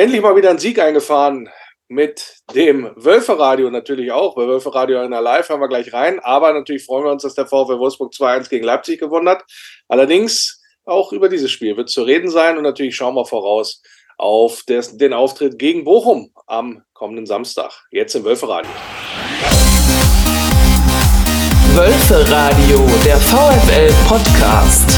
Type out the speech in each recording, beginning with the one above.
endlich mal wieder einen Sieg eingefahren mit dem Wölferadio natürlich auch. Bei Wölferadio in der Live haben wir gleich rein. Aber natürlich freuen wir uns, dass der VfL Wolfsburg 2-1 gegen Leipzig gewonnen hat. Allerdings auch über dieses Spiel wird zu reden sein. Und natürlich schauen wir voraus auf den Auftritt gegen Bochum am kommenden Samstag. Jetzt im Wölferadio. Wölferadio, der VfL Podcast.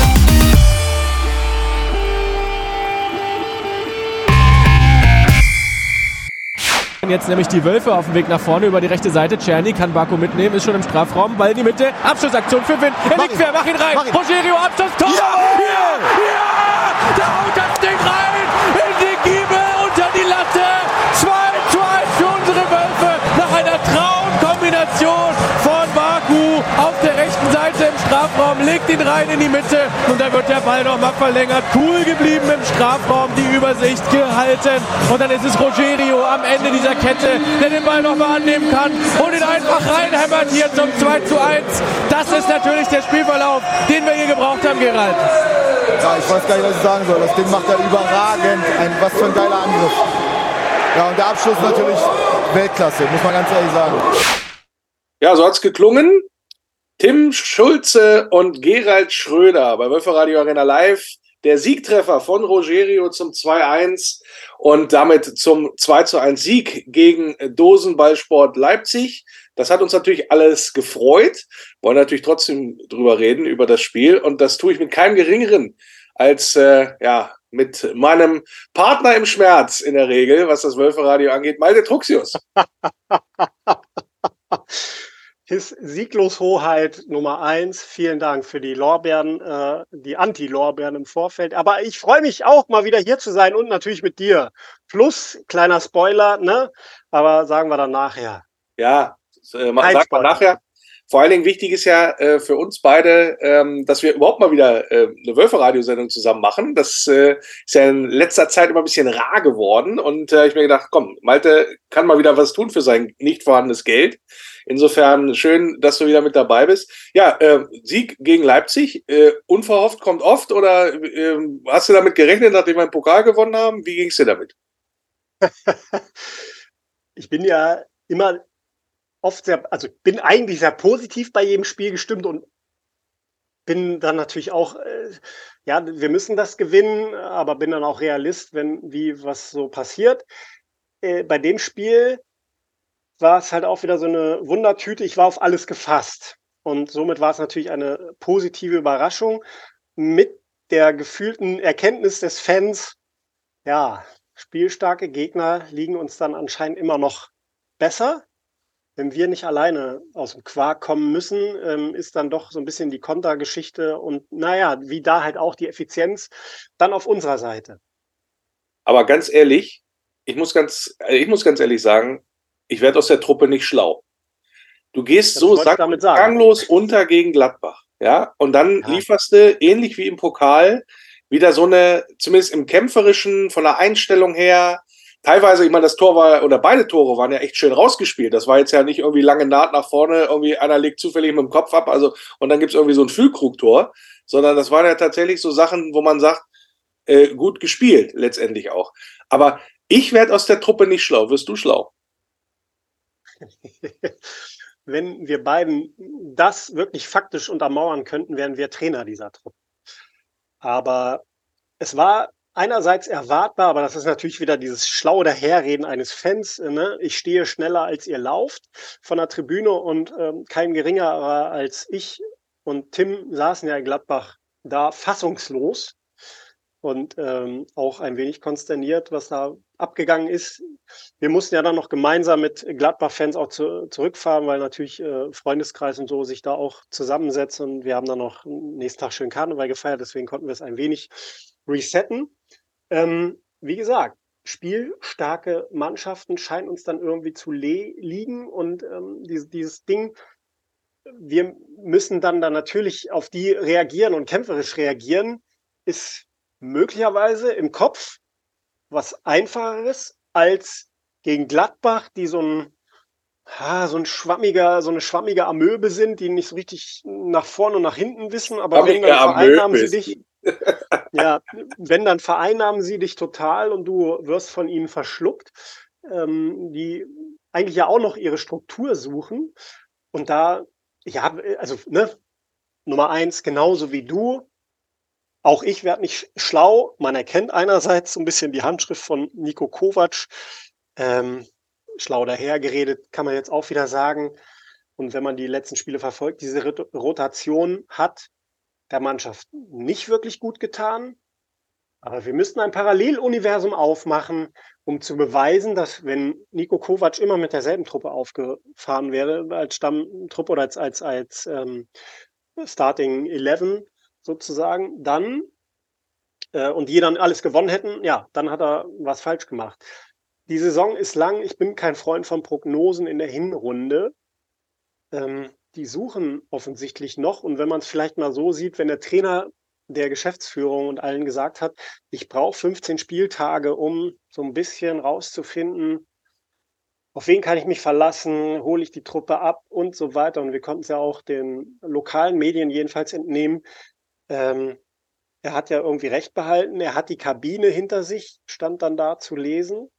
Jetzt nämlich die Wölfe auf dem Weg nach vorne über die rechte Seite. Czerny kann Baku mitnehmen, ist schon im Strafraum. Ball in die Mitte. Abschlussaktion für Win. Er liegt quer, mach ihn rein. Rogerio, Abschluss, Tor. Ja! Ja! ja! Ihn rein in die Mitte und dann wird der Ball nochmal verlängert. Cool geblieben im Strafraum, die Übersicht gehalten. Und dann ist es Rogerio am Ende dieser Kette, der den Ball nochmal annehmen kann und ihn einfach reinhämmert hier zum 2 zu 1. Das ist natürlich der Spielverlauf, den wir hier gebraucht haben, Gerald. Ja, ich weiß gar nicht, was ich sagen soll. Das Ding macht er überragend. Ein, was für ein geiler Angriff. Ja, und der Abschluss natürlich Weltklasse, muss man ganz ehrlich sagen. Ja, so hat es geklungen. Tim Schulze und Gerald Schröder bei Wölferadio Arena Live. Der Siegtreffer von Rogerio zum 2-1 und damit zum 2-1 Sieg gegen Dosenballsport Leipzig. Das hat uns natürlich alles gefreut. Wollen natürlich trotzdem drüber reden, über das Spiel. Und das tue ich mit keinem geringeren als äh, ja, mit meinem Partner im Schmerz in der Regel, was das Wölferadio angeht, Malte Truxius. His Siegloshoheit Nummer eins. Vielen Dank für die Lorbeeren, äh, die Anti-Lorbeeren im Vorfeld. Aber ich freue mich auch, mal wieder hier zu sein und natürlich mit dir. Plus, kleiner Spoiler, ne? Aber sagen wir dann nachher. Ja, äh, sagt man nachher. Vor allen Dingen wichtig ist ja äh, für uns beide, ähm, dass wir überhaupt mal wieder äh, eine Wölfe-Radiosendung zusammen machen. Das äh, ist ja in letzter Zeit immer ein bisschen rar geworden. Und äh, ich mir gedacht, komm, Malte kann mal wieder was tun für sein nicht vorhandenes Geld. Insofern schön, dass du wieder mit dabei bist. Ja, äh, Sieg gegen Leipzig, äh, unverhofft kommt oft oder äh, hast du damit gerechnet, nachdem wir einen Pokal gewonnen haben? Wie ging es dir damit? ich bin ja immer oft sehr, also bin eigentlich sehr positiv bei jedem Spiel gestimmt und bin dann natürlich auch, äh, ja, wir müssen das gewinnen, aber bin dann auch Realist, wenn wie was so passiert. Äh, bei dem Spiel war es halt auch wieder so eine Wundertüte. Ich war auf alles gefasst. Und somit war es natürlich eine positive Überraschung mit der gefühlten Erkenntnis des Fans, ja, spielstarke Gegner liegen uns dann anscheinend immer noch besser wenn wir nicht alleine aus dem Quark kommen müssen, ähm, ist dann doch so ein bisschen die Kontergeschichte und naja, wie da halt auch die Effizienz dann auf unserer Seite. Aber ganz ehrlich, ich muss ganz, äh, ich muss ganz ehrlich sagen, ich werde aus der Truppe nicht schlau. Du gehst das so ganglos unter gegen Gladbach, ja, und dann ja. lieferst du ähnlich wie im Pokal wieder so eine, zumindest im kämpferischen, von der Einstellung her, teilweise, ich meine, das Tor war, oder beide Tore waren ja echt schön rausgespielt. Das war jetzt ja nicht irgendwie lange Naht nach vorne, irgendwie einer legt zufällig mit dem Kopf ab, also, und dann gibt's irgendwie so ein Füllkrugtor, sondern das waren ja tatsächlich so Sachen, wo man sagt, äh, gut gespielt, letztendlich auch. Aber ich werde aus der Truppe nicht schlau. Wirst du schlau? Wenn wir beiden das wirklich faktisch untermauern könnten, wären wir Trainer dieser Truppe. Aber es war einerseits erwartbar, aber das ist natürlich wieder dieses schlaue Daherreden eines Fans. Ne? Ich stehe schneller als ihr lauft von der Tribüne und ähm, kein geringerer als ich und Tim saßen ja in Gladbach da fassungslos und ähm, auch ein wenig konsterniert, was da abgegangen ist. Wir mussten ja dann noch gemeinsam mit Gladbach-Fans auch zu, zurückfahren, weil natürlich äh, Freundeskreis und so sich da auch zusammensetzen. Und wir haben dann noch nächsten Tag schön Karneval gefeiert, deswegen konnten wir es ein wenig resetten. Ähm, wie gesagt, spielstarke Mannschaften scheinen uns dann irgendwie zu liegen und ähm, dieses, dieses Ding, wir müssen dann da natürlich auf die reagieren und kämpferisch reagieren, ist möglicherweise im Kopf was einfacheres als gegen Gladbach, die so ein so ein schwammiger, so eine schwammige Amöbe sind, die nicht so richtig nach vorne und nach hinten wissen, aber wenn dann vereinnahmen sie dich. ja, wenn, dann vereinnahmen sie dich total und du wirst von ihnen verschluckt, ähm, die eigentlich ja auch noch ihre Struktur suchen. Und da, ja, also, ne, Nummer eins, genauso wie du, auch ich werde nicht schlau. Man erkennt einerseits so ein bisschen die Handschrift von Nico Kovac. Ähm, schlau dahergeredet, kann man jetzt auch wieder sagen. Und wenn man die letzten Spiele verfolgt, diese Rotation hat der Mannschaft nicht wirklich gut getan. Aber wir müssten ein Paralleluniversum aufmachen, um zu beweisen, dass wenn Nico Kovac immer mit derselben Truppe aufgefahren wäre, als Stammtruppe oder als, als, als ähm, Starting 11 sozusagen, dann äh, und die dann alles gewonnen hätten, ja, dann hat er was falsch gemacht. Die Saison ist lang. Ich bin kein Freund von Prognosen in der Hinrunde. Ähm, die suchen offensichtlich noch. Und wenn man es vielleicht mal so sieht, wenn der Trainer der Geschäftsführung und allen gesagt hat, ich brauche 15 Spieltage, um so ein bisschen rauszufinden, auf wen kann ich mich verlassen, hole ich die Truppe ab und so weiter. Und wir konnten es ja auch den lokalen Medien jedenfalls entnehmen. Ähm, er hat ja irgendwie recht behalten. Er hat die Kabine hinter sich, stand dann da zu lesen.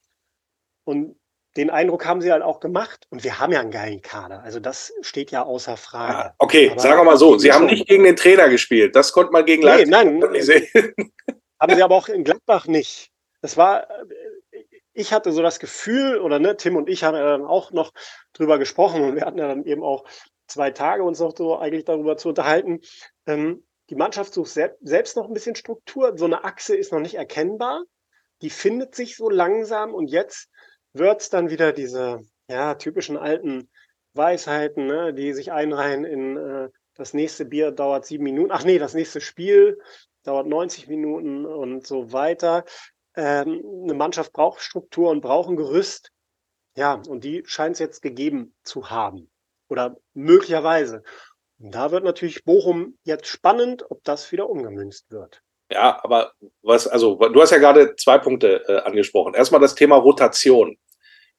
Und den Eindruck haben sie halt auch gemacht. Und wir haben ja einen geilen Kader. Also das steht ja außer Frage. Ah, okay, Aber sagen wir mal so. Sie haben nicht gegen den Trainer gespielt. Das konnte man gegen Leipzig nee, nein, sehen. Haben sie aber auch in Gladbach nicht. Das war, ich hatte so das Gefühl, oder ne, Tim und ich haben ja dann auch noch drüber gesprochen und wir hatten ja dann eben auch zwei Tage uns noch so eigentlich darüber zu unterhalten. Ähm, die Mannschaft sucht selbst noch ein bisschen Struktur. So eine Achse ist noch nicht erkennbar. Die findet sich so langsam und jetzt wird es dann wieder diese ja, typischen alten Weisheiten, ne, die sich einreihen in äh, das nächste Bier dauert sieben Minuten. Ach nee, das nächste Spiel dauert 90 Minuten und so weiter. Ähm, eine Mannschaft braucht Struktur und braucht ein Gerüst. Ja, und die scheint es jetzt gegeben zu haben. Oder möglicherweise. Da wird natürlich Bochum jetzt spannend, ob das wieder umgemünzt wird. Ja, aber was, also du hast ja gerade zwei Punkte äh, angesprochen. Erstmal das Thema Rotation.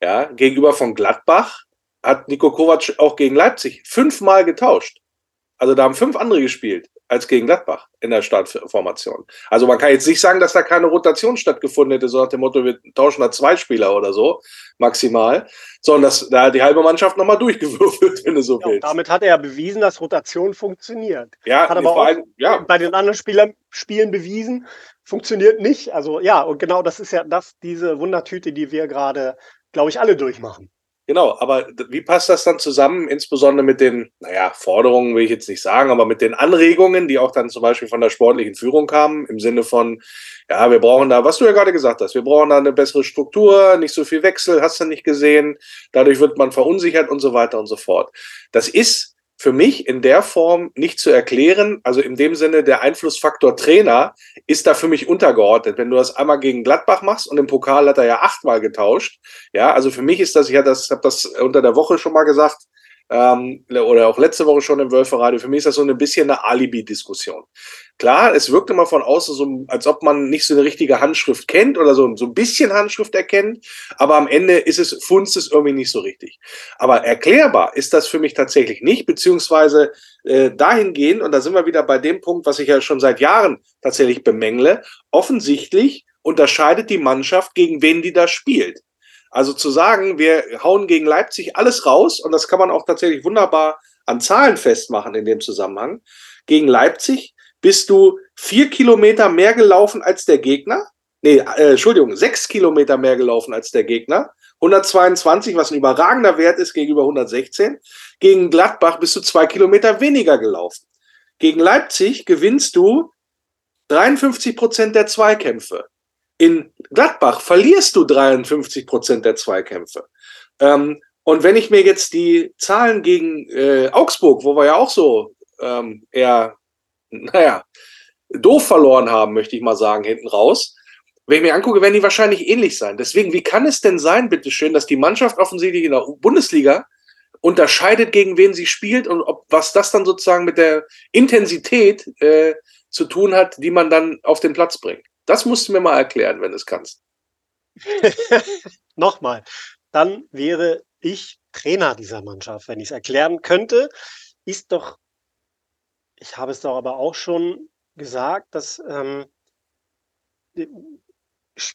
Ja, gegenüber von Gladbach hat Nico Kovac auch gegen Leipzig fünfmal getauscht. Also da haben fünf andere gespielt als gegen Gladbach in der Startformation. Also man kann jetzt nicht sagen, dass da keine Rotation stattgefunden hätte, so nach dem Motto, wir tauschen da zwei Spieler oder so, maximal, sondern dass da die halbe Mannschaft nochmal durchgewürfelt, wenn du so ja, willst. Damit hat er ja bewiesen, dass Rotation funktioniert. Ja, hat aber auch allem, ja. bei den anderen Spielern, Spielen bewiesen, funktioniert nicht. Also ja, und genau das ist ja das, diese Wundertüte, die wir gerade, glaube ich, alle durchmachen. Genau, aber wie passt das dann zusammen, insbesondere mit den, naja, Forderungen will ich jetzt nicht sagen, aber mit den Anregungen, die auch dann zum Beispiel von der sportlichen Führung kamen, im Sinne von, ja, wir brauchen da, was du ja gerade gesagt hast, wir brauchen da eine bessere Struktur, nicht so viel Wechsel, hast du nicht gesehen, dadurch wird man verunsichert und so weiter und so fort. Das ist für mich in der Form nicht zu erklären. Also in dem Sinne, der Einflussfaktor Trainer ist da für mich untergeordnet. Wenn du das einmal gegen Gladbach machst und im Pokal hat er ja achtmal getauscht. Ja, also für mich ist das, ich habe das, hab das unter der Woche schon mal gesagt, ähm, oder auch letzte Woche schon im Wölferadio, für mich ist das so ein bisschen eine Alibi-Diskussion. Klar, es wirkt immer von außen so, als ob man nicht so eine richtige Handschrift kennt oder so, so ein bisschen Handschrift erkennt, aber am Ende ist es, funzt es irgendwie nicht so richtig. Aber erklärbar ist das für mich tatsächlich nicht, beziehungsweise äh, dahingehend, und da sind wir wieder bei dem Punkt, was ich ja schon seit Jahren tatsächlich bemängle, offensichtlich unterscheidet die Mannschaft, gegen wen die da spielt. Also zu sagen, wir hauen gegen Leipzig alles raus, und das kann man auch tatsächlich wunderbar an Zahlen festmachen in dem Zusammenhang, gegen Leipzig bist du vier Kilometer mehr gelaufen als der Gegner. Nee, äh, Entschuldigung, sechs Kilometer mehr gelaufen als der Gegner. 122, was ein überragender Wert ist gegenüber 116. Gegen Gladbach bist du zwei Kilometer weniger gelaufen. Gegen Leipzig gewinnst du 53 Prozent der Zweikämpfe. In Gladbach verlierst du 53 Prozent der Zweikämpfe. Ähm, und wenn ich mir jetzt die Zahlen gegen äh, Augsburg, wo wir ja auch so ähm, eher naja, doof verloren haben, möchte ich mal sagen, hinten raus. Wenn ich mir angucke, werden die wahrscheinlich ähnlich sein. Deswegen, wie kann es denn sein, bitteschön, dass die Mannschaft offensichtlich in der Bundesliga unterscheidet, gegen wen sie spielt und ob was das dann sozusagen mit der Intensität äh, zu tun hat, die man dann auf den Platz bringt? Das musst du mir mal erklären, wenn du es kannst. Nochmal, dann wäre ich Trainer dieser Mannschaft, wenn ich es erklären könnte. Ist doch ich habe es doch aber auch schon gesagt, dass ähm,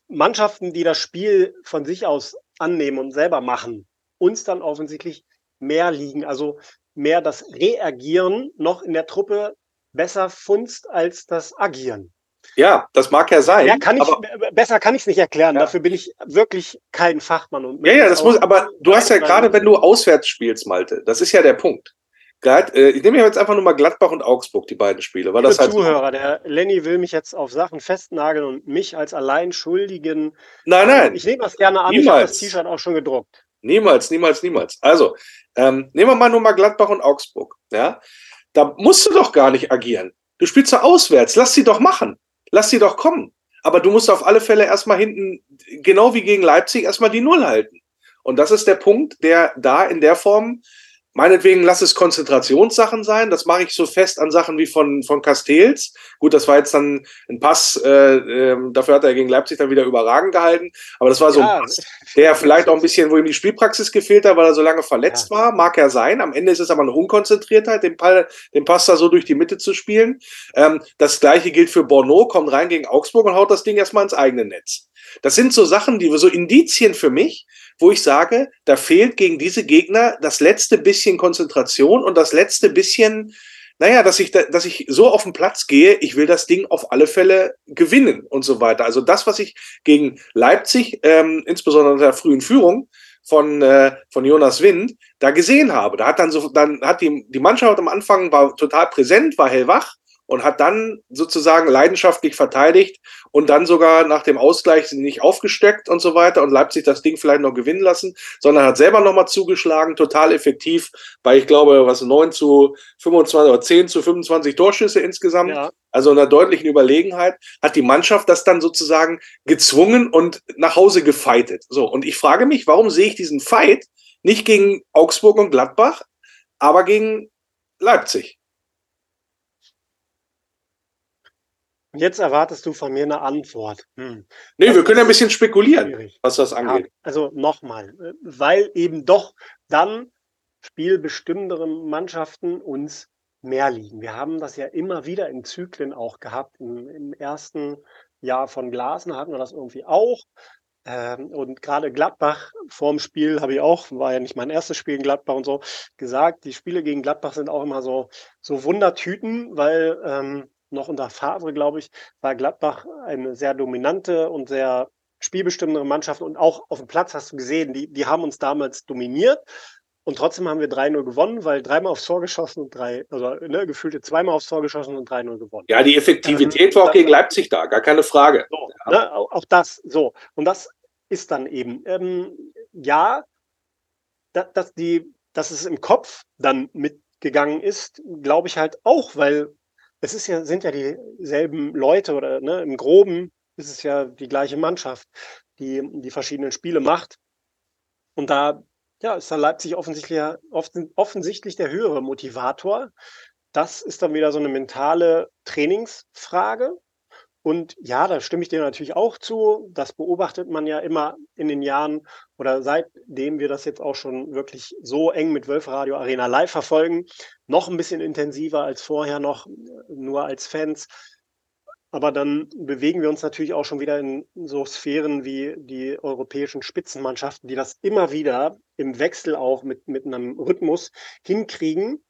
Mannschaften, die das Spiel von sich aus annehmen und selber machen, uns dann offensichtlich mehr liegen. Also mehr das Reagieren noch in der Truppe besser funzt als das Agieren. Ja, das mag ja sein. Ja, kann ich, besser kann ich es nicht erklären. Ja. Dafür bin ich wirklich kein Fachmann. Und ja, ja, das muss, aber du hast ja gerade, wenn du auswärts spielst, Malte, das ist ja der Punkt. Äh, ich nehme jetzt einfach nur mal Gladbach und Augsburg, die beiden Spiele. Weil das halt Zuhörer, der Lenny will mich jetzt auf Sachen festnageln und mich als allein Schuldigen. Nein, nein. Ich nehme das gerne an. Niemals. Ich habe das T-Shirt auch schon gedruckt. Niemals, niemals, niemals. Also, ähm, nehmen wir mal nur mal Gladbach und Augsburg. Ja, da musst du doch gar nicht agieren. Du spielst doch auswärts. Lass sie doch machen. Lass sie doch kommen. Aber du musst auf alle Fälle erstmal hinten, genau wie gegen Leipzig, erstmal die Null halten. Und das ist der Punkt, der da in der Form Meinetwegen lass es Konzentrationssachen sein. Das mache ich so fest an Sachen wie von, von Castells. Gut, das war jetzt dann ein Pass, äh, äh, dafür hat er gegen Leipzig dann wieder überragend gehalten. Aber das war so ja. ein Pass, der vielleicht auch ein bisschen, wo ihm die Spielpraxis gefehlt hat, weil er so lange verletzt ja. war. Mag er sein. Am Ende ist es aber eine Unkonzentriertheit, den, Ball, den Pass da so durch die Mitte zu spielen. Ähm, das gleiche gilt für Borneau, kommt rein gegen Augsburg und haut das Ding erstmal ins eigene Netz. Das sind so Sachen, die so Indizien für mich, wo ich sage, da fehlt gegen diese Gegner das letzte bisschen Konzentration und das letzte bisschen, naja, dass ich, da, dass ich so auf den Platz gehe, ich will das Ding auf alle Fälle gewinnen und so weiter. Also das, was ich gegen Leipzig, ähm, insbesondere in der frühen Führung, von, äh, von Jonas Wind da gesehen habe. Da hat dann so, dann hat die, die Mannschaft am Anfang war total präsent, war hellwach und hat dann sozusagen leidenschaftlich verteidigt und dann sogar nach dem Ausgleich nicht aufgesteckt und so weiter und Leipzig das Ding vielleicht noch gewinnen lassen, sondern hat selber nochmal zugeschlagen, total effektiv bei, ich glaube, was 9 zu 25 oder 10 zu 25 Torschüsse insgesamt. Ja. Also einer deutlichen Überlegenheit hat die Mannschaft das dann sozusagen gezwungen und nach Hause gefeitet. So. Und ich frage mich, warum sehe ich diesen Fight nicht gegen Augsburg und Gladbach, aber gegen Leipzig? Jetzt erwartest du von mir eine Antwort. Hm. Nee, das wir können ein bisschen spekulieren, schwierig. was das angeht. Ja, also nochmal, weil eben doch dann spielbestimmendere Mannschaften uns mehr liegen. Wir haben das ja immer wieder in Zyklen auch gehabt. Im, im ersten Jahr von Glasner hatten wir das irgendwie auch. Ähm, und gerade Gladbach vorm Spiel habe ich auch, war ja nicht mein erstes Spiel in Gladbach und so, gesagt, die Spiele gegen Gladbach sind auch immer so, so Wundertüten, weil ähm, noch unter Favre, glaube ich, war Gladbach eine sehr dominante und sehr spielbestimmende Mannschaft. Und auch auf dem Platz hast du gesehen, die, die haben uns damals dominiert. Und trotzdem haben wir 3-0 gewonnen, weil dreimal aufs Tor geschossen und drei, also ne, gefühlte zweimal aufs Tor geschossen und 3-0 gewonnen. Ja, die Effektivität ähm, war auch gegen Leipzig da, gar keine Frage. So, ja. ne, auch das, so. Und das ist dann eben, ähm, ja, dass, dass, die, dass es im Kopf dann mitgegangen ist, glaube ich halt auch, weil es ist ja, sind ja dieselben Leute oder ne, im Groben ist es ja die gleiche Mannschaft, die die verschiedenen Spiele macht. Und da ja, ist dann Leipzig offensichtlich, offensichtlich der höhere Motivator. Das ist dann wieder so eine mentale Trainingsfrage. Und ja, da stimme ich dir natürlich auch zu. Das beobachtet man ja immer in den Jahren oder seitdem wir das jetzt auch schon wirklich so eng mit Wölferadio Arena live verfolgen, noch ein bisschen intensiver als vorher noch, nur als Fans. Aber dann bewegen wir uns natürlich auch schon wieder in so Sphären wie die europäischen Spitzenmannschaften, die das immer wieder im Wechsel auch mit, mit einem Rhythmus hinkriegen,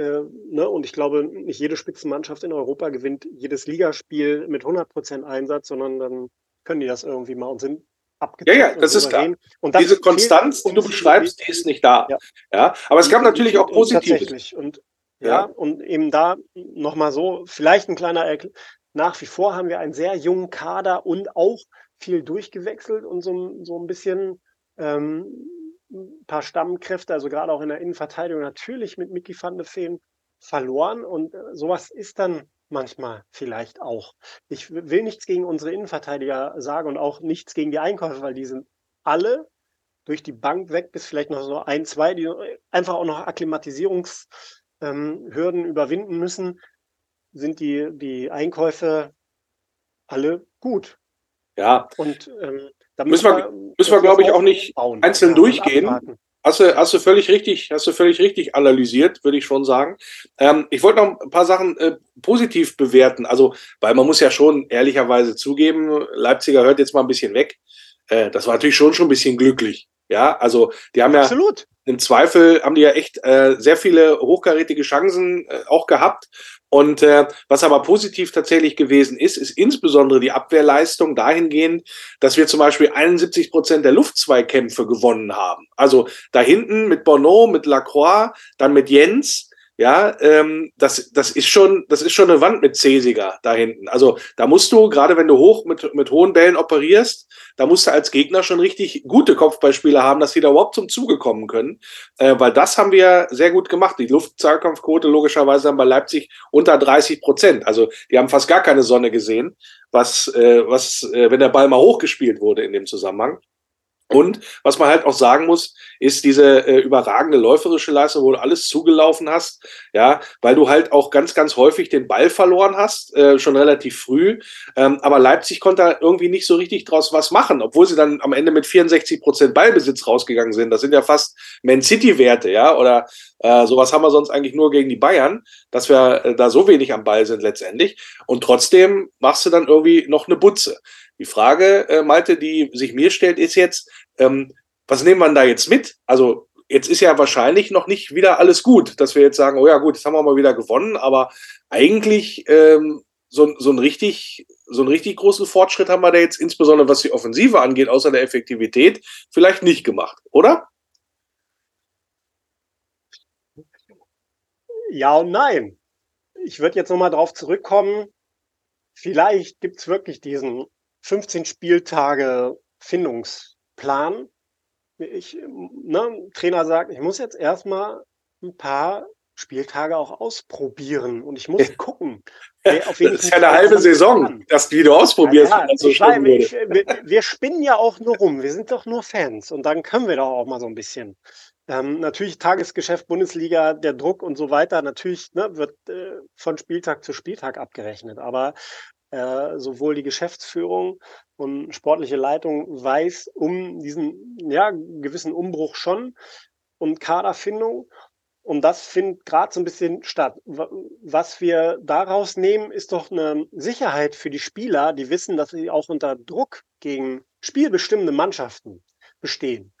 äh, ne? Und ich glaube, nicht jede Spitzenmannschaft in Europa gewinnt jedes Ligaspiel mit 100% Einsatz, sondern dann können die das irgendwie mal und sind abgezogen. Ja, ja, das ist klar. Und Diese Konstanz, die du beschreibst, die ist nicht da. Ja, ja aber es gab natürlich auch positive. Tatsächlich. Und ja, ja, und eben da nochmal so, vielleicht ein kleiner Erkl nach wie vor haben wir einen sehr jungen Kader und auch viel durchgewechselt und so, so ein bisschen ähm, ein paar Stammkräfte, also gerade auch in der Innenverteidigung, natürlich mit Mickey van de Feen verloren. Und äh, sowas ist dann manchmal vielleicht auch. Ich will nichts gegen unsere Innenverteidiger sagen und auch nichts gegen die Einkäufer, weil die sind alle durch die Bank weg, bis vielleicht noch so ein, zwei, die einfach auch noch Akklimatisierungshürden ähm, überwinden müssen, sind die, die Einkäufe alle gut. Ja. Und ähm, da müssen wir, müssen wir glaube ich, auch nicht einzeln durchgehen. Hast du, hast du völlig richtig, hast du völlig richtig analysiert, würde ich schon sagen. Ähm, ich wollte noch ein paar Sachen äh, positiv bewerten. Also, weil man muss ja schon ehrlicherweise zugeben, Leipziger hört jetzt mal ein bisschen weg. Äh, das war natürlich schon schon ein bisschen glücklich. Ja, also die haben Absolut. ja im Zweifel haben die ja echt äh, sehr viele hochkarätige Chancen äh, auch gehabt. Und äh, was aber positiv tatsächlich gewesen ist, ist insbesondere die Abwehrleistung dahingehend, dass wir zum Beispiel 71 Prozent der Luftzweikämpfe gewonnen haben. Also da hinten mit Bono, mit Lacroix, dann mit Jens, ja, ähm, das, das ist schon, das ist schon eine Wand mit Cäsiger da hinten. Also da musst du, gerade wenn du hoch mit, mit hohen Bällen operierst, da musst du als Gegner schon richtig gute Kopfballspieler haben, dass sie da überhaupt zum Zuge kommen können. Äh, weil das haben wir sehr gut gemacht. Die Luftzahlkampfquote logischerweise haben bei Leipzig unter 30 Prozent. Also die haben fast gar keine Sonne gesehen, was, äh, was, äh, wenn der Ball mal hochgespielt wurde in dem Zusammenhang. Und was man halt auch sagen muss, ist diese äh, überragende läuferische Leistung, wo du alles zugelaufen hast, ja, weil du halt auch ganz, ganz häufig den Ball verloren hast, äh, schon relativ früh. Ähm, aber Leipzig konnte da irgendwie nicht so richtig draus was machen, obwohl sie dann am Ende mit 64 Prozent Ballbesitz rausgegangen sind. Das sind ja fast Man City-Werte, ja, oder äh, sowas haben wir sonst eigentlich nur gegen die Bayern, dass wir äh, da so wenig am Ball sind letztendlich. Und trotzdem machst du dann irgendwie noch eine Butze. Die Frage, äh, Malte, die sich mir stellt, ist jetzt, ähm, was nehmen wir da jetzt mit? Also jetzt ist ja wahrscheinlich noch nicht wieder alles gut, dass wir jetzt sagen, oh ja gut, jetzt haben wir mal wieder gewonnen, aber eigentlich ähm, so, so, ein richtig, so einen richtig großen Fortschritt haben wir da jetzt insbesondere was die Offensive angeht, außer der Effektivität, vielleicht nicht gemacht, oder? Ja und nein. Ich würde jetzt nochmal drauf zurückkommen. Vielleicht gibt es wirklich diesen 15 Spieltage Findungsplan. Ich, ne, Trainer sagt, ich muss jetzt erstmal ein paar Spieltage auch ausprobieren und ich muss gucken. Auf das ist ja eine halbe Saison, kann. dass die du ausprobierst. Ja, ja, so ich, ich, wir, wir, spinnen ja auch nur rum. Wir sind doch nur Fans und dann können wir doch auch mal so ein bisschen. Ähm, natürlich Tagesgeschäft, Bundesliga, der Druck und so weiter. Natürlich ne, wird äh, von Spieltag zu Spieltag abgerechnet. Aber äh, sowohl die Geschäftsführung und sportliche Leitung weiß um diesen ja, gewissen Umbruch schon und Kaderfindung. Und das findet gerade so ein bisschen statt. Was wir daraus nehmen, ist doch eine Sicherheit für die Spieler, die wissen, dass sie auch unter Druck gegen spielbestimmende Mannschaften bestehen.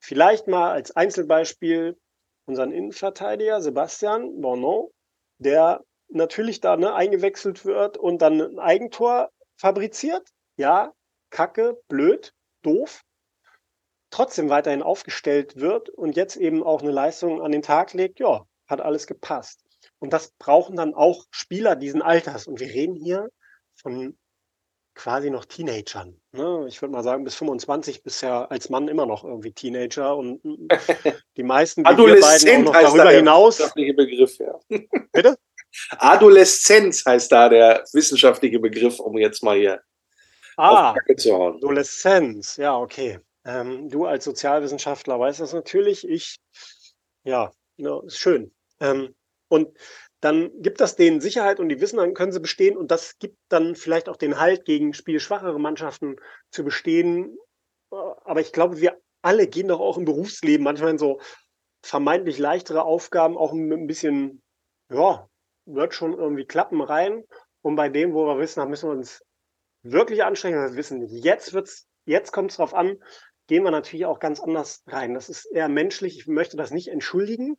Vielleicht mal als Einzelbeispiel unseren Innenverteidiger Sebastian Bournon, der natürlich da ne, eingewechselt wird und dann ein Eigentor fabriziert. Ja, kacke, blöd, doof. Trotzdem weiterhin aufgestellt wird und jetzt eben auch eine Leistung an den Tag legt, ja, hat alles gepasst. Und das brauchen dann auch Spieler diesen Alters. Und wir reden hier von quasi noch Teenagern. Ne? Ich würde mal sagen, bis 25 bist ja als Mann immer noch irgendwie Teenager und die meisten, die wir beiden auch noch darüber hinaus. Begriff, ja. Bitte? Adoleszenz heißt da der wissenschaftliche Begriff, um jetzt mal hier ah, zu hauen. Adoleszenz, ja, okay. Ähm, du als Sozialwissenschaftler weißt das natürlich. Ich, ja, ja ist schön. Ähm, und dann gibt das denen Sicherheit und die wissen, dann können sie bestehen und das gibt dann vielleicht auch den Halt gegen spielschwachere Mannschaften zu bestehen. Aber ich glaube, wir alle gehen doch auch im Berufsleben manchmal in so vermeintlich leichtere Aufgaben auch mit ein bisschen ja, wird schon irgendwie klappen rein. Und bei dem, wo wir wissen, da müssen wir uns wirklich anstrengen, wir wissen, jetzt wird's, jetzt kommt es drauf an, gehen wir natürlich auch ganz anders rein. Das ist eher menschlich. Ich möchte das nicht entschuldigen,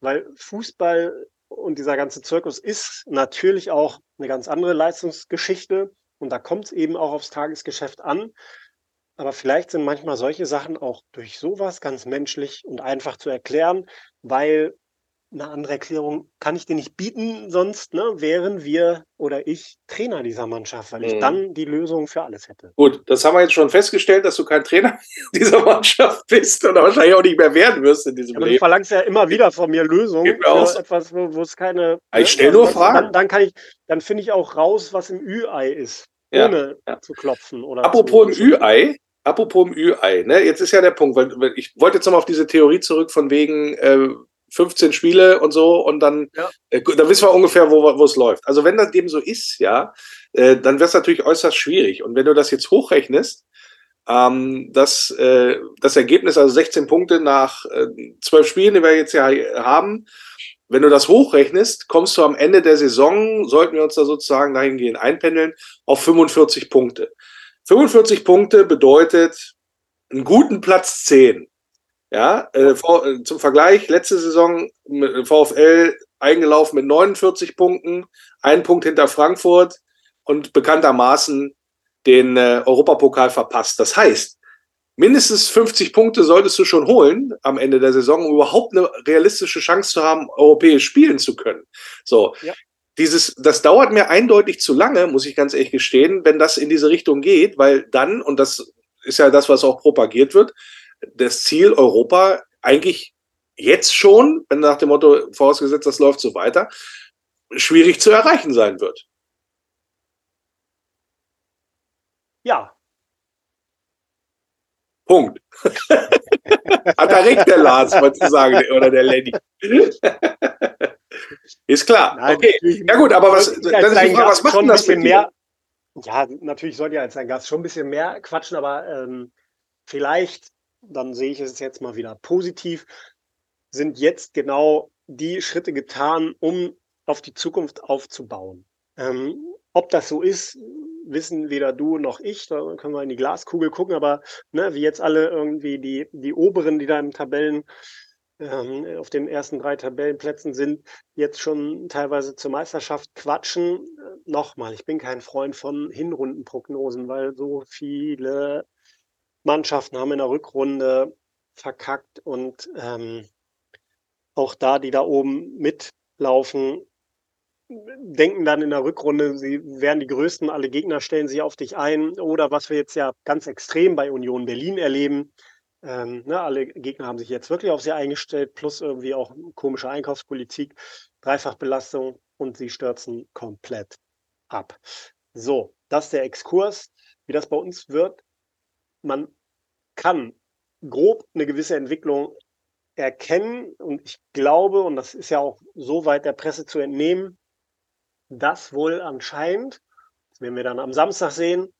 weil Fußball und dieser ganze Zirkus ist natürlich auch eine ganz andere Leistungsgeschichte. Und da kommt es eben auch aufs Tagesgeschäft an. Aber vielleicht sind manchmal solche Sachen auch durch sowas ganz menschlich und einfach zu erklären, weil eine andere Erklärung kann ich dir nicht bieten, sonst ne, wären wir oder ich Trainer dieser Mannschaft, weil ich mhm. dann die Lösung für alles hätte. Gut, das haben wir jetzt schon festgestellt, dass du kein Trainer dieser Mannschaft bist und wahrscheinlich auch nicht mehr werden wirst in diesem Aber Leben. Du verlangst ja immer wieder von mir Lösungen für aus. etwas, wo, es keine. Ich ne, stelle nur Fragen. Dann, dann kann ich, dann finde ich auch raus, was im Ü-Ei ist, ja, ohne ja. zu klopfen. Oder Apropos im Ü-Ei, Apropos im Ü-Ei, ne? jetzt ist ja der Punkt, weil, weil ich wollte jetzt nochmal auf diese Theorie zurück von wegen, äh, 15 Spiele und so und dann, ja. äh, dann wissen wir ungefähr, wo, es läuft. Also wenn das dem so ist, ja, äh, dann wäre es natürlich äußerst schwierig. Und wenn du das jetzt hochrechnest, ähm, dass äh, das Ergebnis, also 16 Punkte nach äh, 12 Spielen, die wir jetzt ja haben, wenn du das hochrechnest, kommst du am Ende der Saison, sollten wir uns da sozusagen dahingehend einpendeln, auf 45 Punkte. 45 Punkte bedeutet einen guten Platz 10. Ja, äh, äh, zum Vergleich, letzte Saison mit VfL eingelaufen mit 49 Punkten, ein Punkt hinter Frankfurt und bekanntermaßen den äh, Europapokal verpasst. Das heißt, mindestens 50 Punkte solltest du schon holen am Ende der Saison, um überhaupt eine realistische Chance zu haben, europäisch spielen zu können. So. Ja. Dieses, das dauert mir eindeutig zu lange, muss ich ganz ehrlich gestehen, wenn das in diese Richtung geht, weil dann, und das ist ja das, was auch propagiert wird, das Ziel Europa eigentlich jetzt schon, wenn nach dem Motto vorausgesetzt, das läuft so weiter, schwierig zu erreichen sein wird. Ja. Punkt. Hat er recht, der Lars, wollte ich sagen, oder der Lenny. ist klar. Nein, okay. Ja gut, aber was, dann ist die Frage, was macht denn das mit mehr, Ja, natürlich sollte ja als ein Gast schon ein bisschen mehr quatschen, aber ähm, vielleicht, dann sehe ich es jetzt mal wieder positiv, sind jetzt genau die Schritte getan, um auf die Zukunft aufzubauen. Ähm, ob das so ist, wissen weder du noch ich. Da können wir in die Glaskugel gucken, aber ne, wie jetzt alle irgendwie die, die Oberen, die da im Tabellen ähm, auf den ersten drei Tabellenplätzen sind, jetzt schon teilweise zur Meisterschaft quatschen. Äh, Nochmal, ich bin kein Freund von Hinrundenprognosen, weil so viele Mannschaften haben in der Rückrunde verkackt und ähm, auch da, die da oben mitlaufen, denken dann in der Rückrunde, sie wären die Größten, alle Gegner stellen sich auf dich ein. Oder was wir jetzt ja ganz extrem bei Union Berlin erleben, ähm, ne, alle Gegner haben sich jetzt wirklich auf sie eingestellt, plus irgendwie auch komische Einkaufspolitik, Dreifachbelastung und sie stürzen komplett ab. So, das ist der Exkurs. Wie das bei uns wird, man kann grob eine gewisse Entwicklung erkennen und ich glaube, und das ist ja auch so weit der Presse zu entnehmen, dass wohl anscheinend, das werden wir dann am Samstag sehen,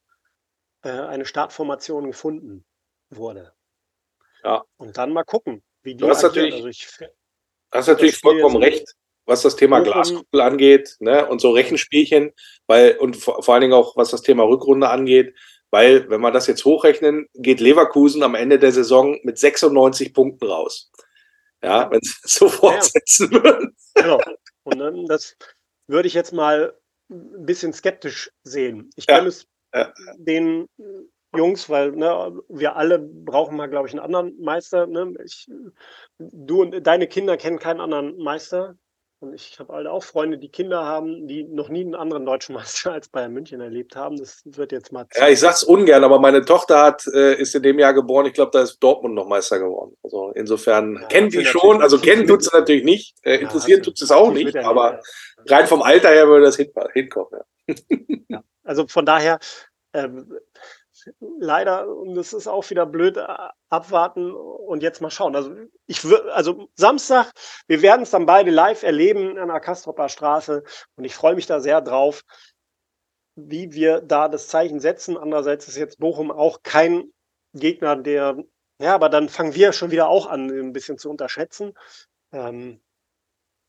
äh, eine Startformation gefunden wurde. Ja. Und dann mal gucken, wie die du hast natürlich, also ich, hast natürlich vollkommen recht, was das Thema Glaskugel angeht, ne, und so Rechenspielchen, weil, und vor, vor allen Dingen auch, was das Thema Rückrunde angeht, weil, wenn wir das jetzt hochrechnen, geht Leverkusen am Ende der Saison mit 96 Punkten raus. Ja, wenn sie es so fortsetzen ja. würden. Genau. Und dann das würde ich jetzt mal ein bisschen skeptisch sehen. Ich ja. es ja. den Jungs, weil ne, wir alle brauchen mal, glaube ich, einen anderen Meister. Ne? Ich, du und deine Kinder kennen keinen anderen Meister. Und ich habe alle auch Freunde, die Kinder haben, die noch nie einen anderen deutschen Meister als Bayern München erlebt haben. Das wird jetzt mal. Ja, ich sag's ungern, aber meine Tochter hat, äh, ist in dem Jahr geboren. Ich glaube, da ist Dortmund noch Meister geworden. Also insofern ja, kennen die schon. Also kennen tut sie natürlich nicht. Äh, interessieren ja, tut es auch nicht. Aber rein vom Alter her würde das hinkommen. Ja. Also von daher. Ähm, leider, und das ist auch wieder blöd, äh, abwarten und jetzt mal schauen. Also ich würde, also Samstag, wir werden es dann beide live erleben an der Kastropper Straße und ich freue mich da sehr drauf, wie wir da das Zeichen setzen. Andererseits ist jetzt Bochum auch kein Gegner, der, ja, aber dann fangen wir schon wieder auch an, ein bisschen zu unterschätzen. Ähm,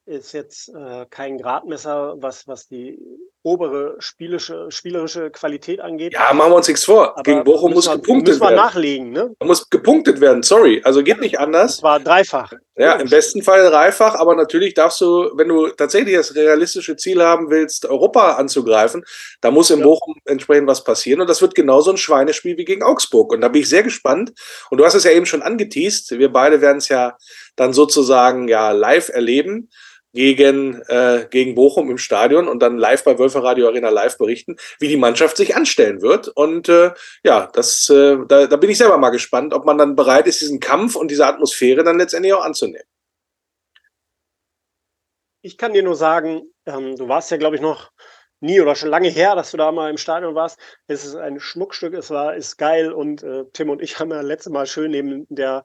ist jetzt äh, kein Gradmesser, was, was die obere spielische, spielerische Qualität angeht. Ja, machen wir uns nichts vor. Aber Gegen Bochum muss wir, gepunktet müssen wir werden. nachlegen, ne? Da muss gepunktet werden, sorry. Also geht nicht anders. War dreifach. Ja, im besten Fall dreifach, aber natürlich darfst du, wenn du tatsächlich das realistische Ziel haben willst, Europa anzugreifen, da muss in ja. Bochum entsprechend was passieren. Und das wird genauso ein Schweinespiel wie gegen Augsburg. Und da bin ich sehr gespannt. Und du hast es ja eben schon angeteased. Wir beide werden es ja dann sozusagen ja live erleben gegen, äh, gegen Bochum im Stadion und dann live bei Wölfer Radio Arena live berichten, wie die Mannschaft sich anstellen wird. Und äh, ja, das, äh, da, da bin ich selber mal gespannt, ob man dann bereit ist, diesen Kampf und diese Atmosphäre dann letztendlich auch anzunehmen. Ich kann dir nur sagen, ähm, du warst ja, glaube ich, noch nie oder schon lange her, dass du da mal im Stadion warst. Es ist ein Schmuckstück, es war, ist geil und äh, Tim und ich haben ja letztes Mal schön neben der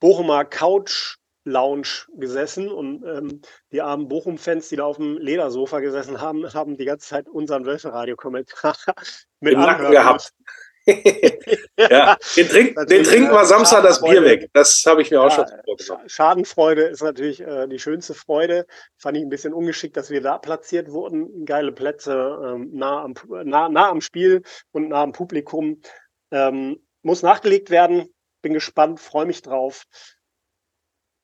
Bochumer Couch Lounge gesessen und ähm, die armen Bochum-Fans, die da auf dem Ledersofa gesessen haben, haben die ganze Zeit unseren Wölferadio-Kommentar mit Im Nacken gehabt. ja, den, trink, den trinken wir Samstag das Bier weg. Das habe ich mir auch schon vorgenommen. Schadenfreude ist natürlich äh, die schönste Freude. Fand ich ein bisschen ungeschickt, dass wir da platziert wurden. Geile Plätze, ähm, nah, am, nah, nah am Spiel und nah am Publikum. Ähm, muss nachgelegt werden. Bin gespannt, freue mich drauf.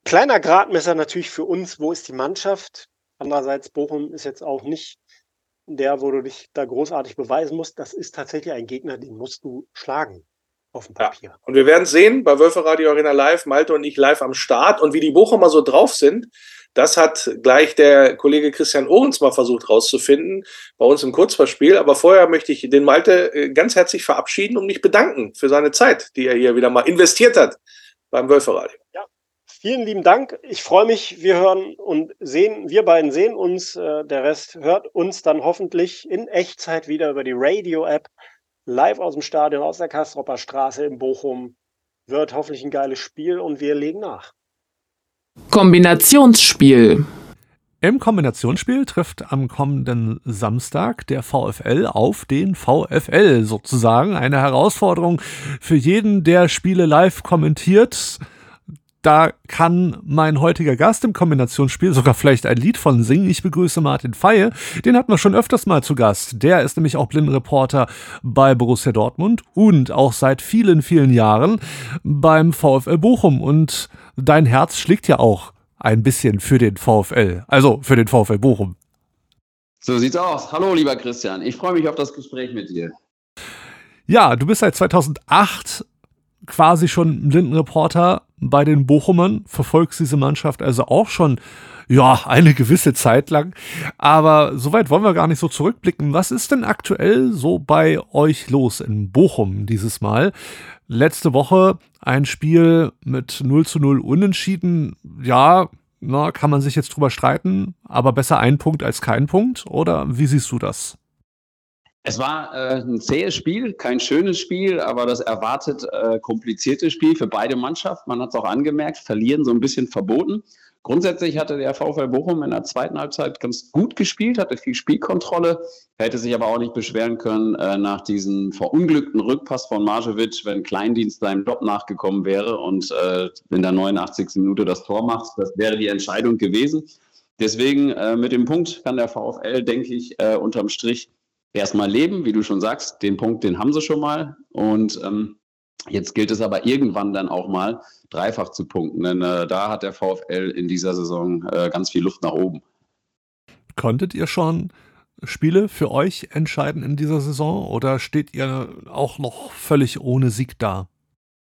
Kleiner Gradmesser natürlich für uns, wo ist die Mannschaft? Andererseits, Bochum ist jetzt auch nicht der, wo du dich da großartig beweisen musst. Das ist tatsächlich ein Gegner, den musst du schlagen auf dem Papier. Ja. Und wir werden sehen, bei Wölfe Radio Arena Live, Malte und ich live am Start. Und wie die Bochumer so drauf sind, das hat gleich der Kollege Christian Ohrens mal versucht rauszufinden bei uns im Kurzverspiel. Aber vorher möchte ich den Malte äh, ganz herzlich verabschieden und mich bedanken für seine Zeit, die er hier wieder mal investiert hat beim Wölfe Radio. Ja, Vielen lieben Dank. Ich freue mich. Wir hören und sehen, wir beiden sehen uns. Äh, der Rest hört uns dann hoffentlich in Echtzeit wieder über die Radio-App live aus dem Stadion, aus der Kastropper Straße in Bochum. Wird hoffentlich ein geiles Spiel und wir legen nach. Kombinationsspiel. Im Kombinationsspiel trifft am kommenden Samstag der VfL auf den VfL sozusagen. Eine Herausforderung für jeden, der Spiele live kommentiert da kann mein heutiger Gast im Kombinationsspiel sogar vielleicht ein Lied von singen. Ich begrüße Martin Feie. Den hatten wir schon öfters mal zu Gast. Der ist nämlich auch Blindenreporter bei Borussia Dortmund und auch seit vielen, vielen Jahren beim VfL Bochum. Und dein Herz schlägt ja auch ein bisschen für den VfL, also für den VfL Bochum. So sieht's aus. Hallo, lieber Christian. Ich freue mich auf das Gespräch mit dir. Ja, du bist seit 2008 quasi schon Blindenreporter bei den Bochumern, verfolgst diese Mannschaft also auch schon ja, eine gewisse Zeit lang. Aber soweit wollen wir gar nicht so zurückblicken. Was ist denn aktuell so bei euch los in Bochum dieses Mal? Letzte Woche ein Spiel mit 0 zu 0 unentschieden. Ja, na, kann man sich jetzt drüber streiten, aber besser ein Punkt als kein Punkt? Oder wie siehst du das? Es war äh, ein zähes Spiel, kein schönes Spiel, aber das erwartet äh, komplizierte Spiel für beide Mannschaften. Man hat es auch angemerkt, verlieren so ein bisschen verboten. Grundsätzlich hatte der VfL Bochum in der zweiten Halbzeit ganz gut gespielt, hatte viel Spielkontrolle, hätte sich aber auch nicht beschweren können äh, nach diesem verunglückten Rückpass von Marjevic, wenn Kleindienst seinem Job nachgekommen wäre und äh, in der 89. Minute das Tor macht. Das wäre die Entscheidung gewesen. Deswegen äh, mit dem Punkt kann der VfL, denke ich, äh, unterm Strich erstmal leben, wie du schon sagst. Den Punkt, den haben sie schon mal. Und ähm, jetzt gilt es aber irgendwann dann auch mal dreifach zu punkten. Denn äh, da hat der VfL in dieser Saison äh, ganz viel Luft nach oben. Konntet ihr schon Spiele für euch entscheiden in dieser Saison oder steht ihr auch noch völlig ohne Sieg da?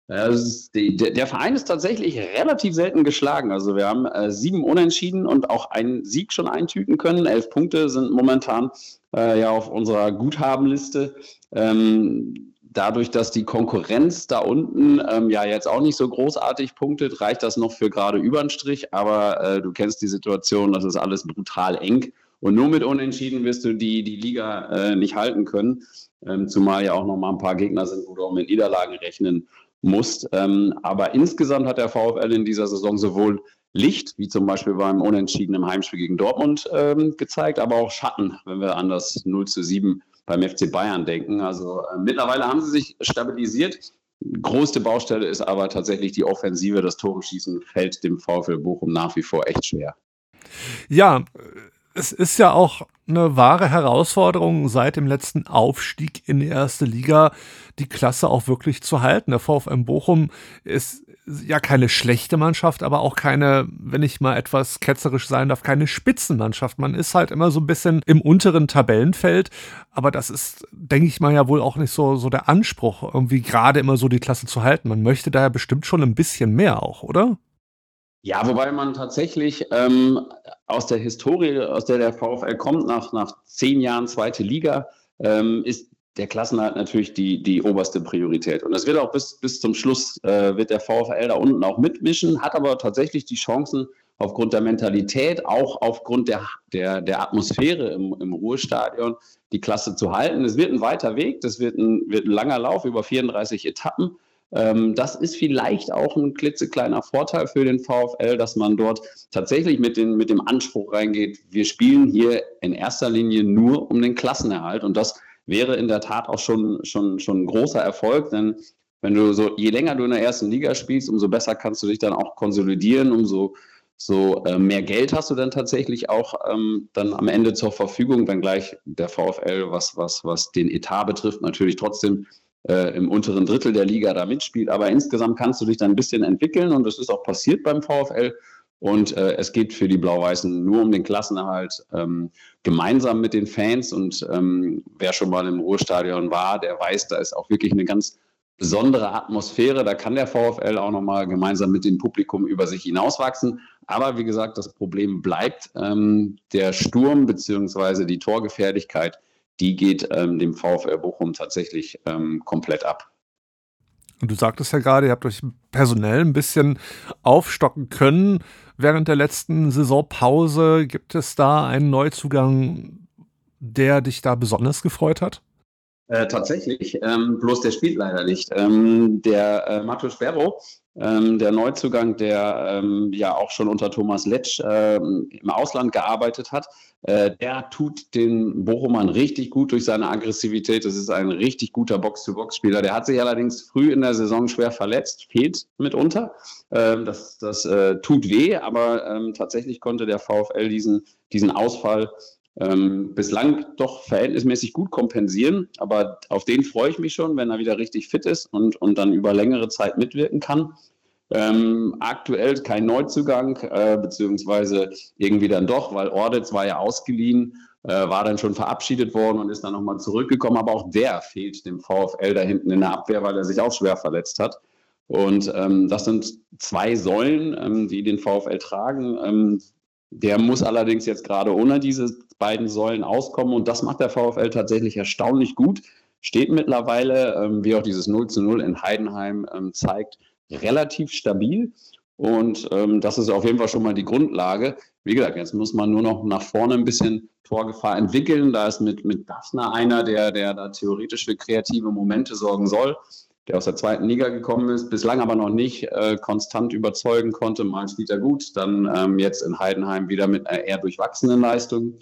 Die, der Verein ist tatsächlich relativ selten geschlagen. Also wir haben äh, sieben Unentschieden und auch einen Sieg schon eintüten können. Elf Punkte sind momentan äh, ja auf unserer Guthabenliste. Ähm, dadurch, dass die Konkurrenz da unten ähm, ja jetzt auch nicht so großartig punktet, reicht das noch für gerade über den Strich. Aber äh, du kennst die Situation, das ist alles brutal eng. Und nur mit Unentschieden wirst du die, die Liga äh, nicht halten können. Ähm, zumal ja auch noch mal ein paar Gegner sind, wo du auch mit Niederlagen rechnen musst. Ähm, aber insgesamt hat der VfL in dieser Saison sowohl Licht, wie zum Beispiel beim unentschiedenen Heimspiel gegen Dortmund ähm, gezeigt, aber auch Schatten, wenn wir an das 0 zu 7 beim FC Bayern denken. Also äh, mittlerweile haben sie sich stabilisiert. Größte Baustelle ist aber tatsächlich die Offensive. Das Tore schießen fällt dem VfL Bochum nach wie vor echt schwer. Ja, es ist ja auch eine wahre Herausforderung seit dem letzten Aufstieg in die erste Liga, die Klasse auch wirklich zu halten. Der VfM Bochum ist ja keine schlechte Mannschaft, aber auch keine, wenn ich mal etwas ketzerisch sein darf, keine Spitzenmannschaft. Man ist halt immer so ein bisschen im unteren Tabellenfeld, aber das ist, denke ich mal, ja wohl auch nicht so, so der Anspruch, irgendwie gerade immer so die Klasse zu halten. Man möchte daher bestimmt schon ein bisschen mehr auch, oder? Ja, wobei man tatsächlich ähm, aus der Historie, aus der der VfL kommt, nach, nach zehn Jahren zweite Liga, ähm, ist der Klassenhalt natürlich die, die oberste Priorität. Und das wird auch bis, bis zum Schluss, äh, wird der VfL da unten auch mitmischen, hat aber tatsächlich die Chancen, aufgrund der Mentalität, auch aufgrund der, der, der Atmosphäre im, im Ruhestadion, die Klasse zu halten. Es wird ein weiter Weg, das wird ein, wird ein langer Lauf über 34 Etappen. Ähm, das ist vielleicht auch ein klitzekleiner Vorteil für den VfL, dass man dort tatsächlich mit, den, mit dem Anspruch reingeht, wir spielen hier in erster Linie nur um den Klassenerhalt. Und das wäre in der Tat auch schon, schon, schon ein großer Erfolg, denn wenn du so, je länger du in der ersten Liga spielst, umso besser kannst du dich dann auch konsolidieren, umso so äh, mehr Geld hast du dann tatsächlich auch ähm, dann am Ende zur Verfügung, wenngleich der VfL, was, was, was den Etat betrifft, natürlich trotzdem äh, im unteren Drittel der Liga da mitspielt. Aber insgesamt kannst du dich dann ein bisschen entwickeln und das ist auch passiert beim VfL. Und äh, es geht für die Blau-Weißen nur um den Klassenerhalt ähm, gemeinsam mit den Fans. Und ähm, wer schon mal im Ruhrstadion war, der weiß, da ist auch wirklich eine ganz besondere Atmosphäre. Da kann der VfL auch nochmal gemeinsam mit dem Publikum über sich hinauswachsen. Aber wie gesagt, das Problem bleibt ähm, der Sturm bzw. die Torgefährlichkeit. Die geht ähm, dem VfL Bochum tatsächlich ähm, komplett ab. Und du sagtest ja gerade, ihr habt euch personell ein bisschen aufstocken können während der letzten Saisonpause. Gibt es da einen Neuzugang, der dich da besonders gefreut hat? Äh, tatsächlich, ähm, bloß der spielt leider nicht. Ähm, der äh, Matus Berro, ähm, der Neuzugang, der ähm, ja auch schon unter Thomas Letsch äh, im Ausland gearbeitet hat, äh, der tut den Bochumern richtig gut durch seine Aggressivität. Das ist ein richtig guter Box-to-Box-Spieler. Der hat sich allerdings früh in der Saison schwer verletzt, fehlt mitunter. Ähm, das das äh, tut weh, aber ähm, tatsächlich konnte der VfL diesen, diesen Ausfall ähm, bislang doch verhältnismäßig gut kompensieren. Aber auf den freue ich mich schon, wenn er wieder richtig fit ist und, und dann über längere Zeit mitwirken kann. Ähm, aktuell kein Neuzugang, äh, beziehungsweise irgendwie dann doch, weil Ordetz war ja ausgeliehen, äh, war dann schon verabschiedet worden und ist dann nochmal zurückgekommen. Aber auch der fehlt dem VfL da hinten in der Abwehr, weil er sich auch schwer verletzt hat. Und ähm, das sind zwei Säulen, ähm, die den VfL tragen. Ähm, der muss allerdings jetzt gerade ohne diese beiden Säulen auskommen und das macht der VfL tatsächlich erstaunlich gut. Steht mittlerweile, ähm, wie auch dieses 0 zu 0 in Heidenheim ähm, zeigt, relativ stabil. Und ähm, das ist auf jeden Fall schon mal die Grundlage. Wie gesagt, jetzt muss man nur noch nach vorne ein bisschen Torgefahr entwickeln. Da ist mit, mit Daphner einer, der, der da theoretisch für kreative Momente sorgen soll der aus der zweiten Liga gekommen ist, bislang aber noch nicht äh, konstant überzeugen konnte. Mal spielt er gut, dann ähm, jetzt in Heidenheim wieder mit einer eher durchwachsenen Leistung.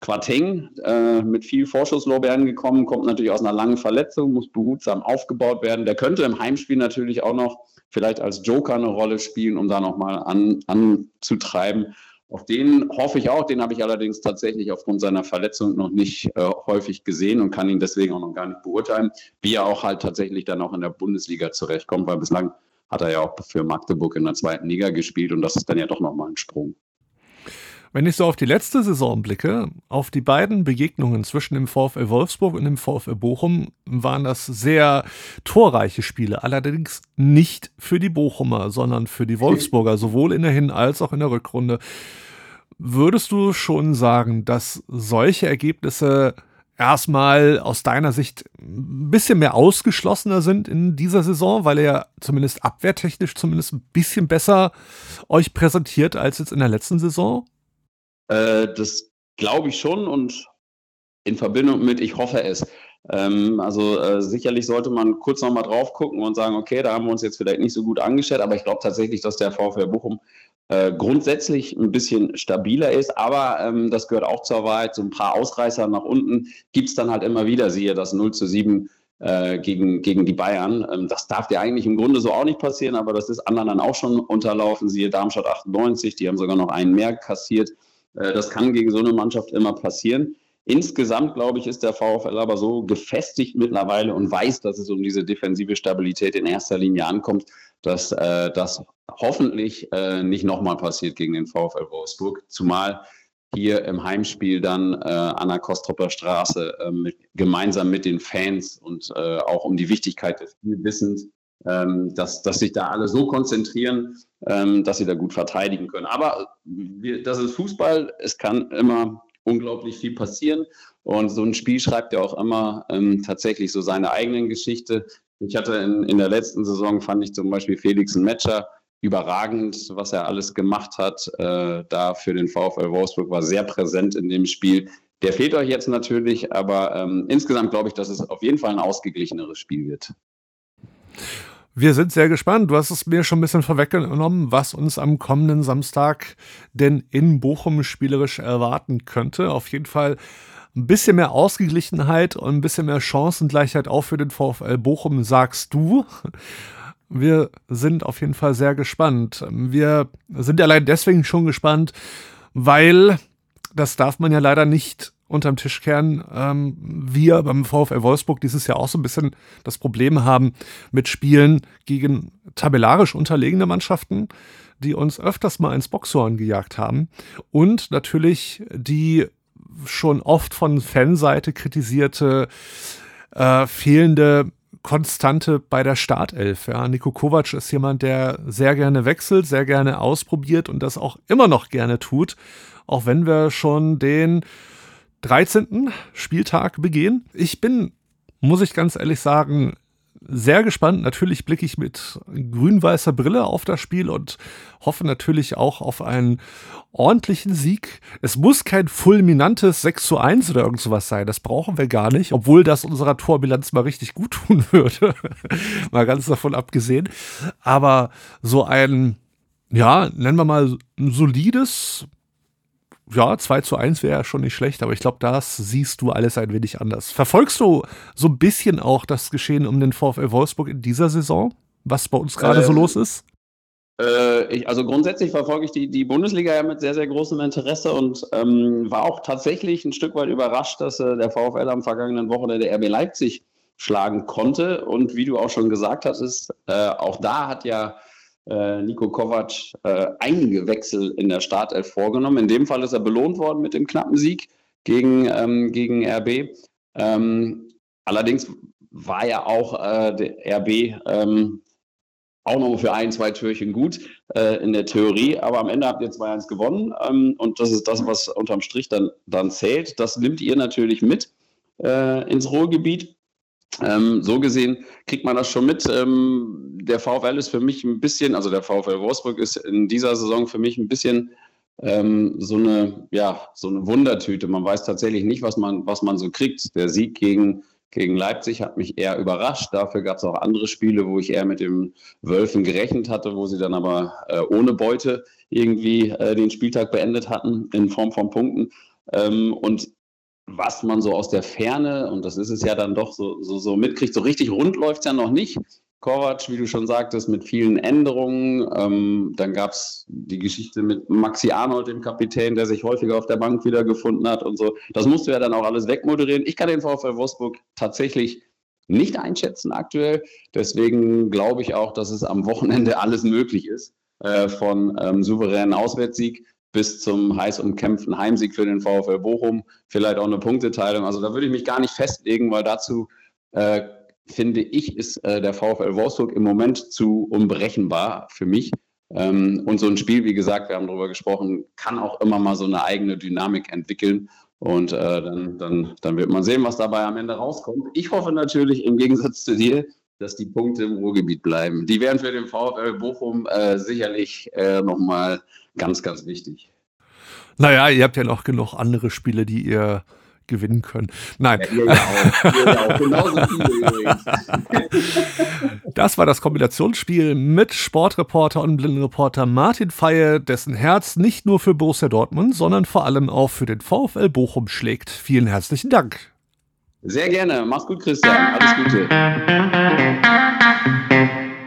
Quateng äh, mit viel Vorschusslorbeeren gekommen, kommt natürlich aus einer langen Verletzung, muss behutsam aufgebaut werden. Der könnte im Heimspiel natürlich auch noch vielleicht als Joker eine Rolle spielen, um da nochmal an, anzutreiben. Auf den hoffe ich auch, den habe ich allerdings tatsächlich aufgrund seiner Verletzung noch nicht äh, häufig gesehen und kann ihn deswegen auch noch gar nicht beurteilen, wie er auch halt tatsächlich dann auch in der Bundesliga zurechtkommt, weil bislang hat er ja auch für Magdeburg in der zweiten Liga gespielt und das ist dann ja doch nochmal ein Sprung. Wenn ich so auf die letzte Saison blicke, auf die beiden Begegnungen zwischen dem VfL Wolfsburg und dem VfL Bochum, waren das sehr torreiche Spiele. Allerdings nicht für die Bochumer, sondern für die Wolfsburger, sowohl in der Hin- als auch in der Rückrunde. Würdest du schon sagen, dass solche Ergebnisse erstmal aus deiner Sicht ein bisschen mehr ausgeschlossener sind in dieser Saison, weil er zumindest abwehrtechnisch zumindest ein bisschen besser euch präsentiert als jetzt in der letzten Saison? Äh, das glaube ich schon und in Verbindung mit, ich hoffe es. Ähm, also äh, sicherlich sollte man kurz nochmal drauf gucken und sagen, okay, da haben wir uns jetzt vielleicht nicht so gut angestellt, aber ich glaube tatsächlich, dass der VfL Bochum äh, grundsätzlich ein bisschen stabiler ist, aber ähm, das gehört auch zur Wahrheit. So ein paar Ausreißer nach unten gibt es dann halt immer wieder, siehe das 0 zu 7 äh, gegen, gegen die Bayern. Ähm, das darf dir eigentlich im Grunde so auch nicht passieren, aber das ist anderen dann auch schon unterlaufen, siehe Darmstadt 98, die haben sogar noch einen mehr kassiert. Äh, das kann gegen so eine Mannschaft immer passieren. Insgesamt, glaube ich, ist der VfL aber so gefestigt mittlerweile und weiß, dass es um diese defensive Stabilität in erster Linie ankommt, dass äh, das hoffentlich äh, nicht nochmal passiert gegen den VfL Wolfsburg. Zumal hier im Heimspiel dann äh, an der Kostropper Straße äh, mit, gemeinsam mit den Fans und äh, auch um die Wichtigkeit des Spiels wissend, ähm, dass, dass sich da alle so konzentrieren, ähm, dass sie da gut verteidigen können. Aber wir, das ist Fußball, es kann immer unglaublich viel passieren und so ein Spiel schreibt ja auch immer ähm, tatsächlich so seine eigenen Geschichte. Ich hatte in, in der letzten Saison, fand ich zum Beispiel Felix ein überragend, was er alles gemacht hat. Äh, da für den VfL Wolfsburg war sehr präsent in dem Spiel. Der fehlt euch jetzt natürlich, aber ähm, insgesamt glaube ich, dass es auf jeden Fall ein ausgeglicheneres Spiel wird. Wir sind sehr gespannt. Du hast es mir schon ein bisschen vorweggenommen, was uns am kommenden Samstag denn in Bochum spielerisch erwarten könnte. Auf jeden Fall ein bisschen mehr Ausgeglichenheit und ein bisschen mehr Chancengleichheit auch für den VfL Bochum, sagst du. Wir sind auf jeden Fall sehr gespannt. Wir sind allein deswegen schon gespannt, weil, das darf man ja leider nicht unterm Tisch kehren, ähm, wir beim VfL Wolfsburg dieses Jahr auch so ein bisschen das Problem haben mit Spielen gegen tabellarisch unterlegene Mannschaften, die uns öfters mal ins Boxhorn gejagt haben und natürlich die schon oft von Fanseite kritisierte äh, fehlende Konstante bei der Startelf. Ja. Nico Kovac ist jemand, der sehr gerne wechselt, sehr gerne ausprobiert und das auch immer noch gerne tut, auch wenn wir schon den 13. Spieltag begehen. Ich bin, muss ich ganz ehrlich sagen, sehr gespannt. Natürlich blicke ich mit grün-weißer Brille auf das Spiel und hoffe natürlich auch auf einen ordentlichen Sieg. Es muss kein fulminantes 6 zu 1 oder irgend sowas sein. Das brauchen wir gar nicht, obwohl das unserer Torbilanz mal richtig gut tun würde. mal ganz davon abgesehen. Aber so ein, ja, nennen wir mal ein solides ja, 2 zu 1 wäre ja schon nicht schlecht, aber ich glaube, das siehst du alles ein wenig anders. Verfolgst du so ein bisschen auch das Geschehen um den VfL Wolfsburg in dieser Saison, was bei uns gerade äh, so los ist? Äh, ich, also grundsätzlich verfolge ich die, die Bundesliga ja mit sehr, sehr großem Interesse und ähm, war auch tatsächlich ein Stück weit überrascht, dass äh, der VfL am vergangenen Wochenende der RB Leipzig schlagen konnte. Und wie du auch schon gesagt hast, äh, auch da hat ja äh, Nico Kovac äh, einige Wechsel in der Startelf vorgenommen. In dem Fall ist er belohnt worden mit dem knappen Sieg gegen, ähm, gegen RB. Ähm, allerdings war ja auch äh, der RB ähm, auch noch für ein, zwei Türchen gut äh, in der Theorie, aber am Ende habt ihr 2-1 gewonnen ähm, und das ist das, was unterm Strich dann, dann zählt. Das nimmt ihr natürlich mit äh, ins Ruhrgebiet. Ähm, so gesehen kriegt man das schon mit. Ähm, der VfL ist für mich ein bisschen, also der VfL Wolfsburg ist in dieser Saison für mich ein bisschen ähm, so eine, ja, so eine Wundertüte. Man weiß tatsächlich nicht, was man, was man so kriegt. Der Sieg gegen, gegen Leipzig hat mich eher überrascht. Dafür gab es auch andere Spiele, wo ich eher mit den Wölfen gerechnet hatte, wo sie dann aber äh, ohne Beute irgendwie äh, den Spieltag beendet hatten in Form von Punkten. Ähm, und was man so aus der Ferne, und das ist es ja dann doch so, so, so mitkriegt, so richtig rund läuft es ja noch nicht. Kovac, wie du schon sagtest, mit vielen Änderungen. Ähm, dann gab es die Geschichte mit Maxi Arnold, dem Kapitän, der sich häufiger auf der Bank wiedergefunden hat und so. Das musst du ja dann auch alles wegmoderieren. Ich kann den VfL Wolfsburg tatsächlich nicht einschätzen aktuell. Deswegen glaube ich auch, dass es am Wochenende alles möglich ist. Äh, von ähm, souveränen Auswärtssieg bis zum heiß umkämpften Heimsieg für den VfL Bochum, vielleicht auch eine Punkteteilung. Also da würde ich mich gar nicht festlegen, weil dazu äh, finde ich, ist äh, der VfL Wolfsburg im Moment zu unberechenbar für mich. Ähm, und so ein Spiel, wie gesagt, wir haben darüber gesprochen, kann auch immer mal so eine eigene Dynamik entwickeln. Und äh, dann, dann, dann wird man sehen, was dabei am Ende rauskommt. Ich hoffe natürlich im Gegensatz zu dir, dass die Punkte im Ruhrgebiet bleiben. Die wären für den VfL Bochum äh, sicherlich äh, nochmal ganz, ganz wichtig. Naja, ihr habt ja noch genug andere Spiele, die ihr gewinnen können. Nein. Ja, das war das Kombinationsspiel mit Sportreporter und Blindenreporter Martin Feie, dessen Herz nicht nur für Borussia Dortmund, sondern vor allem auch für den VfL Bochum schlägt. Vielen herzlichen Dank. Sehr gerne. Mach's gut, Christian. Alles Gute.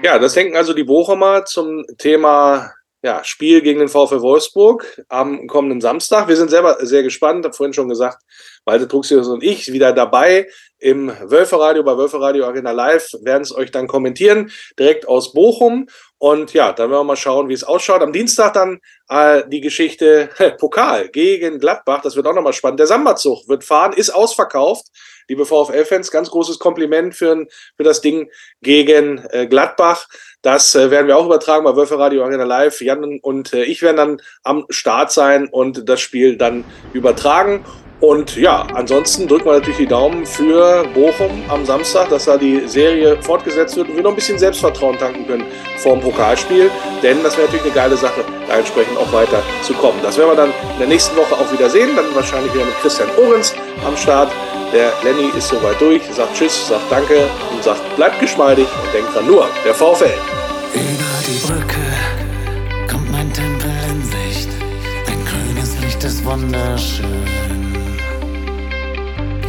Ja, das denken also die Bochumer zum Thema ja, Spiel gegen den VfL Wolfsburg am kommenden Samstag. Wir sind selber sehr gespannt, habe vorhin schon gesagt, Walter Truxius und ich wieder dabei im Wölferadio, bei Wölferadio Arena Live, werden es euch dann kommentieren, direkt aus Bochum. Und ja, dann werden wir mal schauen, wie es ausschaut. Am Dienstag dann äh, die Geschichte Pokal gegen Gladbach. Das wird auch nochmal spannend. Der Sambazug wird fahren, ist ausverkauft. Liebe VfL-Fans, ganz großes Kompliment für, für das Ding gegen äh, Gladbach. Das äh, werden wir auch übertragen bei Wölfe Radio Arena Live. Jan und äh, ich werden dann am Start sein und das Spiel dann übertragen. Und ja, ansonsten drücken wir natürlich die Daumen für Bochum am Samstag, dass da die Serie fortgesetzt wird und wir noch ein bisschen Selbstvertrauen tanken können vor dem Pokalspiel. Denn das wäre natürlich eine geile Sache, da entsprechend auch weiter zu kommen. Das werden wir dann in der nächsten Woche auch wieder sehen. Dann wahrscheinlich wieder mit Christian Ohrens am Start. Der Lenny ist soweit durch, sagt Tschüss, sagt Danke und sagt bleibt geschmeidig und denkt dran nur, der VfL. Über die Brücke kommt mein Tempel in Sicht. Ein grünes Licht ist wunderschön.